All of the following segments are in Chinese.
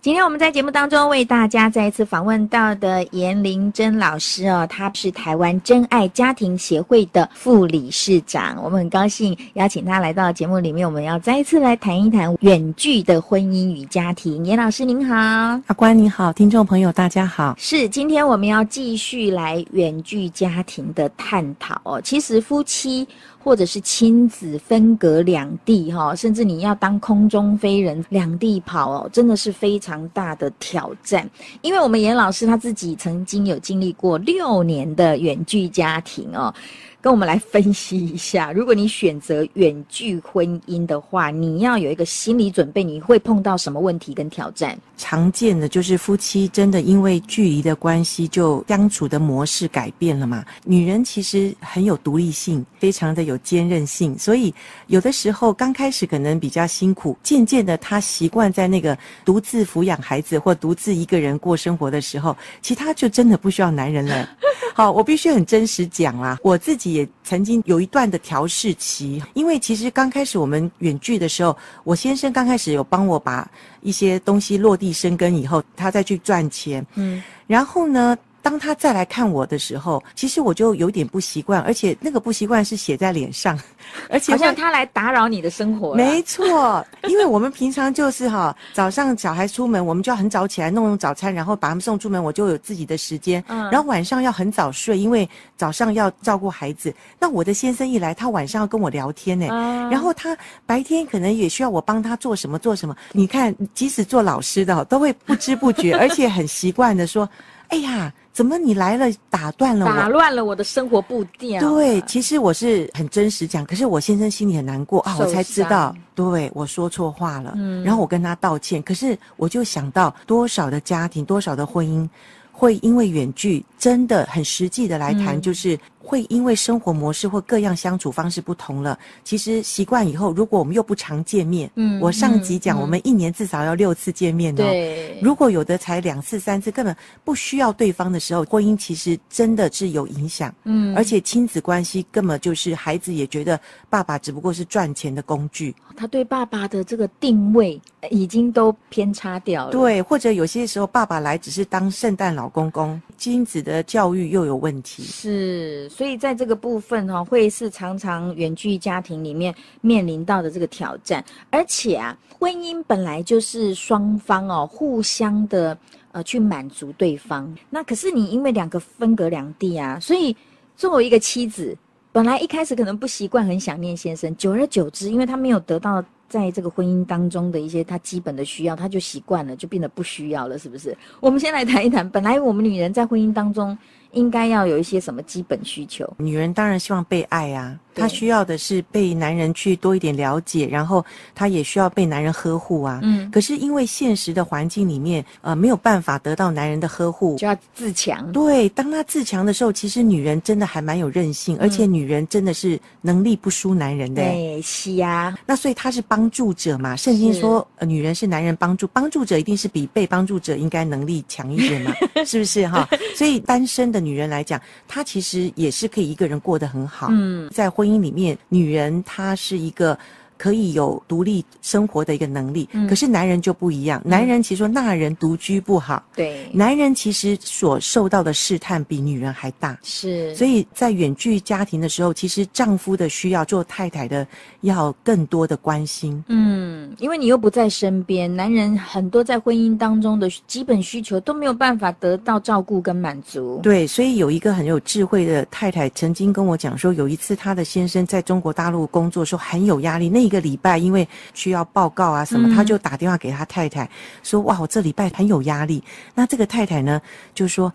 今天我们在节目当中为大家再一次访问到的颜玲珍老师哦，她是台湾真爱家庭协会的副理事长。我们很高兴邀请她来到节目里面，我们要再一次来谈一谈远距的婚姻与家庭。颜老师您好，阿关你好，听众朋友大家好。是，今天我们要继续来远距家庭的探讨哦。其实夫妻。或者是亲子分隔两地哈，甚至你要当空中飞人两地跑哦，真的是非常大的挑战。因为我们严老师他自己曾经有经历过六年的远距家庭哦。跟我们来分析一下，如果你选择远距婚姻的话，你要有一个心理准备，你会碰到什么问题跟挑战？常见的就是夫妻真的因为距离的关系，就相处的模式改变了嘛。女人其实很有独立性，非常的有坚韧性，所以有的时候刚开始可能比较辛苦，渐渐的她习惯在那个独自抚养孩子或独自一个人过生活的时候，其他就真的不需要男人了。好，我必须很真实讲啦，我自己。也曾经有一段的调试期，因为其实刚开始我们远距的时候，我先生刚开始有帮我把一些东西落地生根以后，他再去赚钱，嗯，然后呢，当他再来看我的时候，其实我就有点不习惯，而且那个不习惯是写在脸上，而且好像他来打扰你的生活。没错，因为我们平常就是哈，早上小孩出门，我们就要很早起来弄弄早餐，然后把他们送出门，我就有自己的时间。嗯，然后晚上要很早睡，因为早上要照顾孩子。那我的先生一来，他晚上要跟我聊天呢，嗯，然后他白天可能也需要我帮他做什么做什么。你看，即使做老师的都会不知不觉，而且很习惯的说。哎呀，怎么你来了，打断了我，打乱了我的生活步调。对，其实我是很真实讲，可是我先生心里很难过啊，我才知道，对，我说错话了，嗯，然后我跟他道歉，可是我就想到多少的家庭，多少的婚姻，会因为远距，真的很实际的来谈，就是。嗯会因为生活模式或各样相处方式不同了，其实习惯以后，如果我们又不常见面，嗯，我上集讲，我们一年至少要六次见面哦。对，如果有的才两次三次，根本不需要对方的时候，婚姻其实真的是有影响。嗯，而且亲子关系根本就是孩子也觉得爸爸只不过是赚钱的工具，他对爸爸的这个定位已经都偏差掉了。对，或者有些时候爸爸来只是当圣诞老公公，亲子的教育又有问题。是。所以在这个部分哈，会是常常远距家庭里面面临到的这个挑战。而且啊，婚姻本来就是双方哦互相的呃去满足对方。那可是你因为两个分隔两地啊，所以作为一个妻子，本来一开始可能不习惯，很想念先生，久而久之，因为他没有得到在这个婚姻当中的一些他基本的需要，他就习惯了，就变得不需要了，是不是？我们先来谈一谈，本来我们女人在婚姻当中。应该要有一些什么基本需求？女人当然希望被爱啊。她需要的是被男人去多一点了解，然后她也需要被男人呵护啊。嗯。可是因为现实的环境里面，呃，没有办法得到男人的呵护，就要自强。对，当她自强的时候，其实女人真的还蛮有韧性，嗯、而且女人真的是能力不输男人的。对，是呀。那所以她是帮助者嘛？圣经说，呃，女人是男人帮助，帮助者一定是比被帮助者应该能力强一点嘛？是不是哈？所以单身的女人来讲，她其实也是可以一个人过得很好。嗯，在婚姻。里面，女人她是一个。可以有独立生活的一个能力，嗯、可是男人就不一样。嗯、男人其实说那人独居不好，对，男人其实所受到的试探比女人还大。是，所以在远距家庭的时候，其实丈夫的需要做太太的要更多的关心。嗯，因为你又不在身边，男人很多在婚姻当中的基本需求都没有办法得到照顾跟满足。对，所以有一个很有智慧的太太曾经跟我讲说，有一次她的先生在中国大陆工作时候很有压力，那。一个礼拜，因为需要报告啊什么，嗯、他就打电话给他太太说：“哇，我这礼拜很有压力。”那这个太太呢，就说：“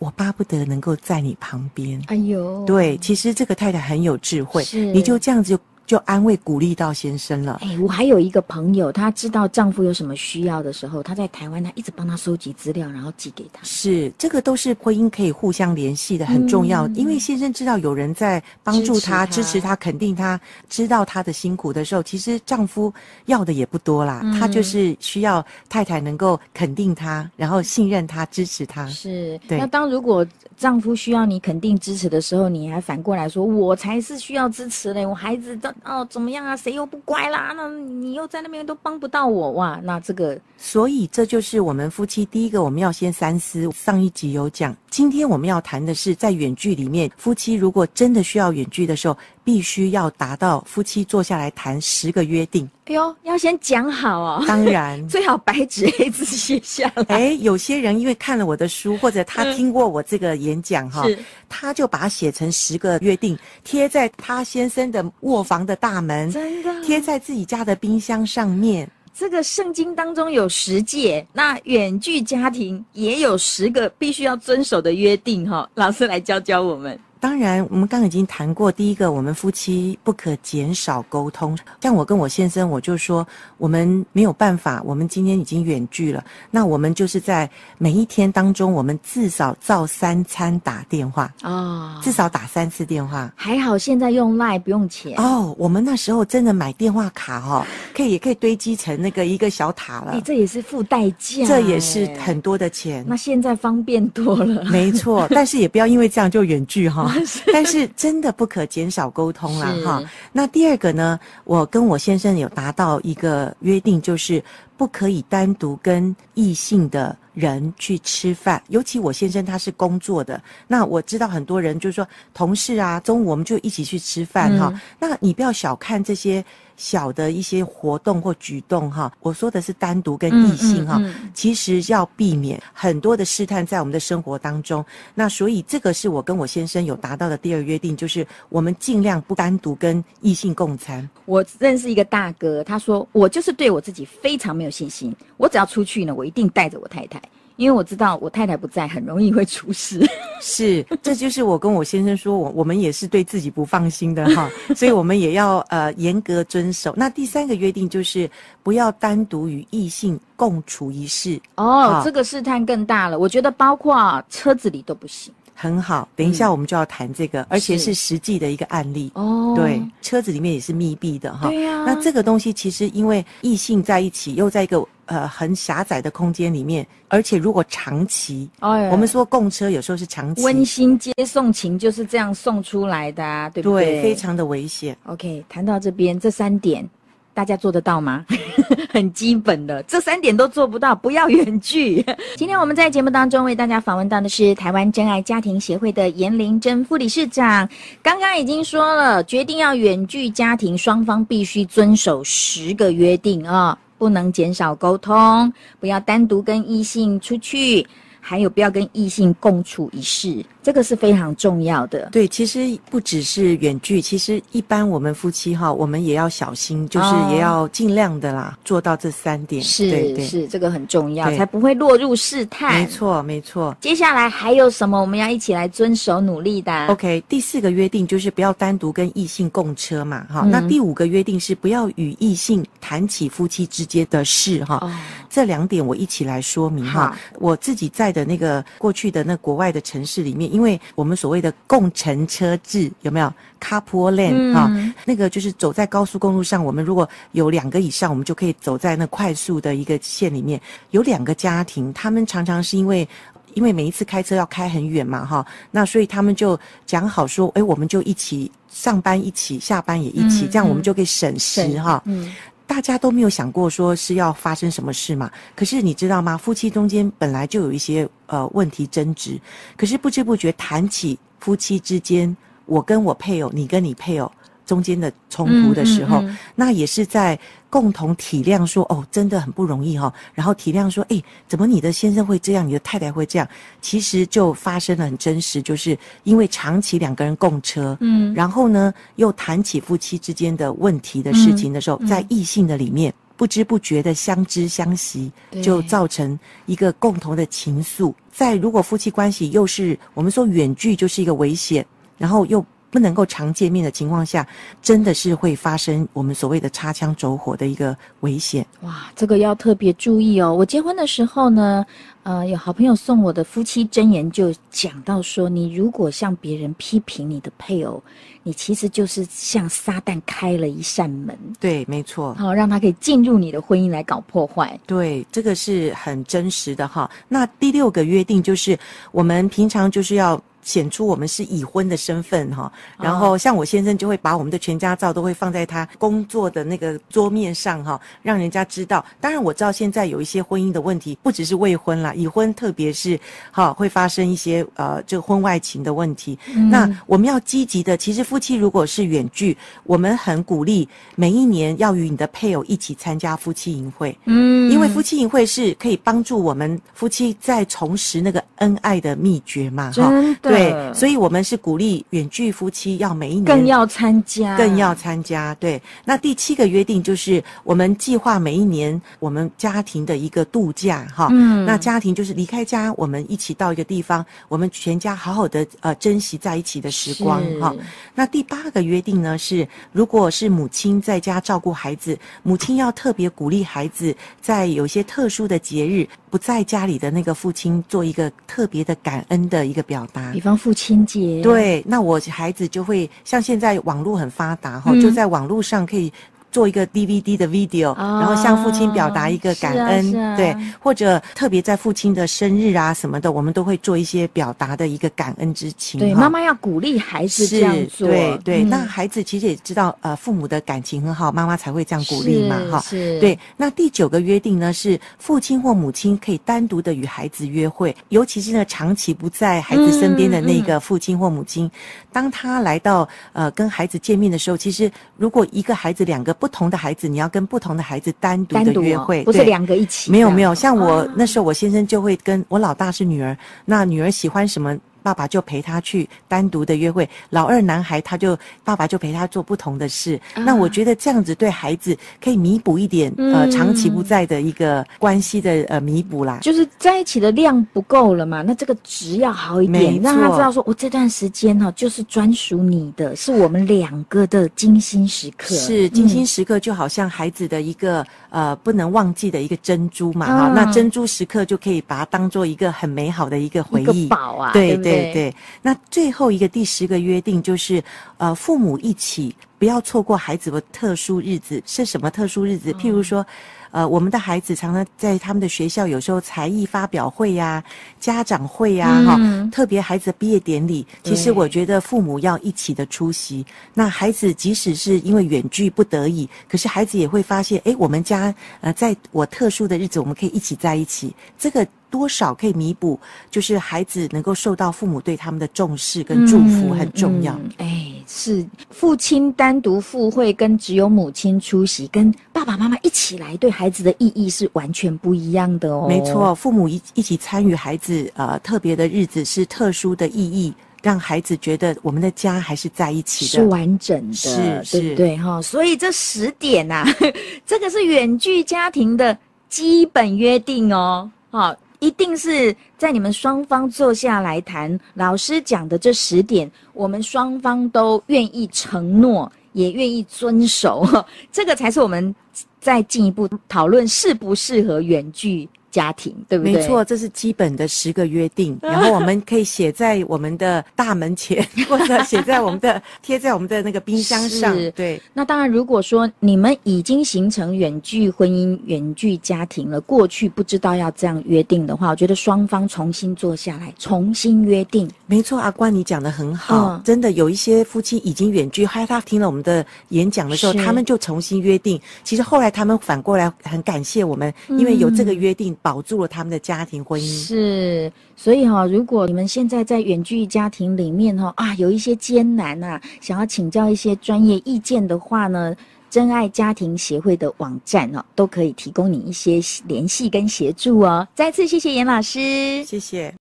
我巴不得能够在你旁边。”哎呦，对，其实这个太太很有智慧，你就这样子就。就安慰鼓励到先生了。哎，我还有一个朋友，她知道丈夫有什么需要的时候，她在台湾，她一直帮他收集资料，然后寄给他。是，这个都是婚姻可以互相联系的，很重要。嗯、因为先生知道有人在帮助他、支持他、肯定他，知道他的辛苦的时候，其实丈夫要的也不多啦。嗯、他就是需要太太能够肯定他，然后信任他、支持他。是，对。那当如果丈夫需要你肯定支持的时候，你还反过来说，我才是需要支持嘞，我孩子的哦怎么样啊？谁又不乖啦？那你又在那边都帮不到我哇？那这个，所以这就是我们夫妻第一个我们要先三思。上一集有讲，今天我们要谈的是在远距里面，夫妻如果真的需要远距的时候，必须要达到夫妻坐下来谈十个约定。哎呦，要先讲好哦。当然，最好白纸黑字写下来。哎，有些人因为看了我的书，或者他听过我这个演讲哈，是他就把它写成十个约定，贴在他先生的卧房的大门，真的贴在自己家的冰箱上面。这个圣经当中有十诫，那远距家庭也有十个必须要遵守的约定哈。老师来教教我们。当然，我们刚刚已经谈过，第一个，我们夫妻不可减少沟通。像我跟我先生，我就说，我们没有办法，我们今天已经远距了，那我们就是在每一天当中，我们至少照三餐打电话哦，至少打三次电话。还好现在用 Line 不用钱哦。我们那时候真的买电话卡哦，可以也可以堆积成那个一个小塔了。哎，这也是付代价，这也是很多的钱。那现在方便多了，没错。但是也不要因为这样就远距哈。但是真的不可减少沟通了哈。那第二个呢，我跟我先生有达到一个约定，就是不可以单独跟异性的人去吃饭，尤其我先生他是工作的。那我知道很多人就是说同事啊，中午我们就一起去吃饭哈。那你不要小看这些。小的一些活动或举动哈，我说的是单独跟异性哈，嗯嗯嗯、其实要避免很多的试探在我们的生活当中。那所以这个是我跟我先生有达到的第二约定，就是我们尽量不单独跟异性共餐。我认识一个大哥，他说我就是对我自己非常没有信心，我只要出去呢，我一定带着我太太。因为我知道我太太不在，很容易会出事。是，这就是我跟我先生说，我我们也是对自己不放心的哈，所以我们也要呃严格遵守。那第三个约定就是不要单独与异性共处一室。哦，好这个试探更大了。我觉得包括车子里都不行。很好，等一下我们就要谈这个，嗯、而且是实际的一个案例。哦，对，车子里面也是密闭的哈。对呀、啊。那这个东西其实因为异性在一起，又在一个。呃，很狭窄的空间里面，而且如果长期，哎、我们说共车有时候是长期，温馨接送情就是这样送出来的啊，对不对？对，非常的危险。OK，谈到这边这三点，大家做得到吗？很基本的，这三点都做不到，不要远距。今天我们在节目当中为大家访问到的是台湾真爱家庭协会的颜玲珍副理事长，刚刚已经说了，决定要远距家庭，双方必须遵守十个约定啊。不能减少沟通，不要单独跟异性出去，还有不要跟异性共处一室。这个是非常重要的。对，其实不只是远距，其实一般我们夫妻哈，我们也要小心，就是也要尽量的啦，哦、做到这三点。是对对是，这个很重要，对才不会落入试探。没错，没错。接下来还有什么我们要一起来遵守努力的？OK，第四个约定就是不要单独跟异性共车嘛，哈、嗯。那第五个约定是不要与异性谈起夫妻之间的事，哈、哦。这两点我一起来说明哈。我自己在的那个过去的那国外的城市里面。因为我们所谓的共乘车制有没有 Carpool Lane 啊、嗯哦？那个就是走在高速公路上，我们如果有两个以上，我们就可以走在那快速的一个线里面。有两个家庭，他们常常是因为因为每一次开车要开很远嘛，哈、哦，那所以他们就讲好说，哎，我们就一起上班，一起下班也一起，嗯、这样我们就可以省时哈。嗯。大家都没有想过说是要发生什么事嘛？可是你知道吗？夫妻中间本来就有一些呃问题争执，可是不知不觉谈起夫妻之间，我跟我配偶，你跟你配偶。中间的冲突的时候，嗯嗯嗯、那也是在共同体谅说，哦，真的很不容易哈、哦。然后体谅说，哎，怎么你的先生会这样，你的太太会这样？其实就发生了很真实，就是因为长期两个人共车，嗯，然后呢，又谈起夫妻之间的问题的事情的时候，在异性的里面不知不觉的相知相惜，就造成一个共同的情愫。在如果夫妻关系又是我们说远距就是一个危险，然后又。不能够常见面的情况下，真的是会发生我们所谓的擦枪走火的一个危险。哇，这个要特别注意哦。我结婚的时候呢，呃，有好朋友送我的夫妻箴言就讲到说，你如果向别人批评你的配偶，你其实就是向撒旦开了一扇门。对，没错。好，让他可以进入你的婚姻来搞破坏。对，这个是很真实的哈。那第六个约定就是，我们平常就是要。显出我们是已婚的身份哈，然后像我先生就会把我们的全家照都会放在他工作的那个桌面上哈，让人家知道。当然我知道现在有一些婚姻的问题，不只是未婚啦，已婚特别是哈会发生一些呃这个婚外情的问题。嗯。那我们要积极的，其实夫妻如果是远距，我们很鼓励每一年要与你的配偶一起参加夫妻营会。嗯，因为夫妻营会是可以帮助我们夫妻再重拾那个恩爱的秘诀嘛哈。对，所以我们是鼓励远距夫妻要每一年更要参加，更要参加。对，那第七个约定就是我们计划每一年我们家庭的一个度假哈。嗯，那家庭就是离开家，我们一起到一个地方，我们全家好好的呃珍惜在一起的时光哈。那第八个约定呢是，如果是母亲在家照顾孩子，母亲要特别鼓励孩子在有些特殊的节日不在家里的那个父亲做一个特别的感恩的一个表达。比方父亲节，对，那我孩子就会像现在网络很发达哈，就在网络上可以。做一个 DVD 的 video，、哦、然后向父亲表达一个感恩，啊啊、对，或者特别在父亲的生日啊什么的，我们都会做一些表达的一个感恩之情。对，妈妈要鼓励孩子这样做。对对、嗯，那孩子其实也知道，呃，父母的感情很好，妈妈才会这样鼓励嘛，哈。是。对，那第九个约定呢，是父亲或母亲可以单独的与孩子约会，尤其是呢长期不在孩子身边的那个父亲或母亲，嗯嗯、当他来到呃跟孩子见面的时候，其实如果一个孩子两个。不同的孩子，你要跟不同的孩子单独的约会，哦、不是两个一起。没有没有，像我、啊、那时候，我先生就会跟我老大是女儿，那女儿喜欢什么？爸爸就陪他去单独的约会，老二男孩他就爸爸就陪他做不同的事。啊、那我觉得这样子对孩子可以弥补一点、嗯、呃长期不在的一个关系的呃弥补啦。就是在一起的量不够了嘛，那这个值要好一点，让他知道说我这段时间哈就是专属你的，是我们两个的精心时刻。是精心时刻，就好像孩子的一个、嗯、呃不能忘记的一个珍珠嘛哈、啊。那珍珠时刻就可以把它当做一个很美好的一个回忆。宝啊，对对。对对对，那最后一个第十个约定就是，呃，父母一起不要错过孩子的特殊日子。是什么特殊日子？譬如说，呃，我们的孩子常常在他们的学校，有时候才艺发表会呀、家长会呀，哈、嗯，特别孩子的毕业典礼，其实我觉得父母要一起的出席。那孩子即使是因为远距不得已，可是孩子也会发现，哎，我们家呃，在我特殊的日子，我们可以一起在一起。这个。多少可以弥补，就是孩子能够受到父母对他们的重视跟祝福很重要。哎、嗯嗯欸，是父亲单独赴会跟只有母亲出席，跟爸爸妈妈一起来，对孩子的意义是完全不一样的哦。没错，父母一一起参与孩子呃特别的日子是特殊的意义，让孩子觉得我们的家还是在一起的，是完整的，是是，对对哈。所以这十点呐、啊，这个是远距家庭的基本约定哦，好。一定是在你们双方坐下来谈，老师讲的这十点，我们双方都愿意承诺，也愿意遵守，这个才是我们再进一步讨论适不适合远距。家庭对不对？没错，这是基本的十个约定，然后我们可以写在我们的大门前，或者写在我们的贴在我们的那个冰箱上。对。那当然，如果说你们已经形成远距婚姻、远距家庭了，过去不知道要这样约定的话，我觉得双方重新坐下来，重新约定。没错，阿关你讲的很好，嗯，真的有一些夫妻已经远距，害他听了我们的演讲的时候，他们就重新约定。其实后来他们反过来很感谢我们，因为有这个约定。保住了他们的家庭婚姻是，所以哈、哦，如果你们现在在远距家庭里面哈、哦、啊，有一些艰难啊，想要请教一些专业意见的话呢，真爱家庭协会的网站哦，都可以提供你一些联系跟协助哦。再次谢谢严老师，谢谢。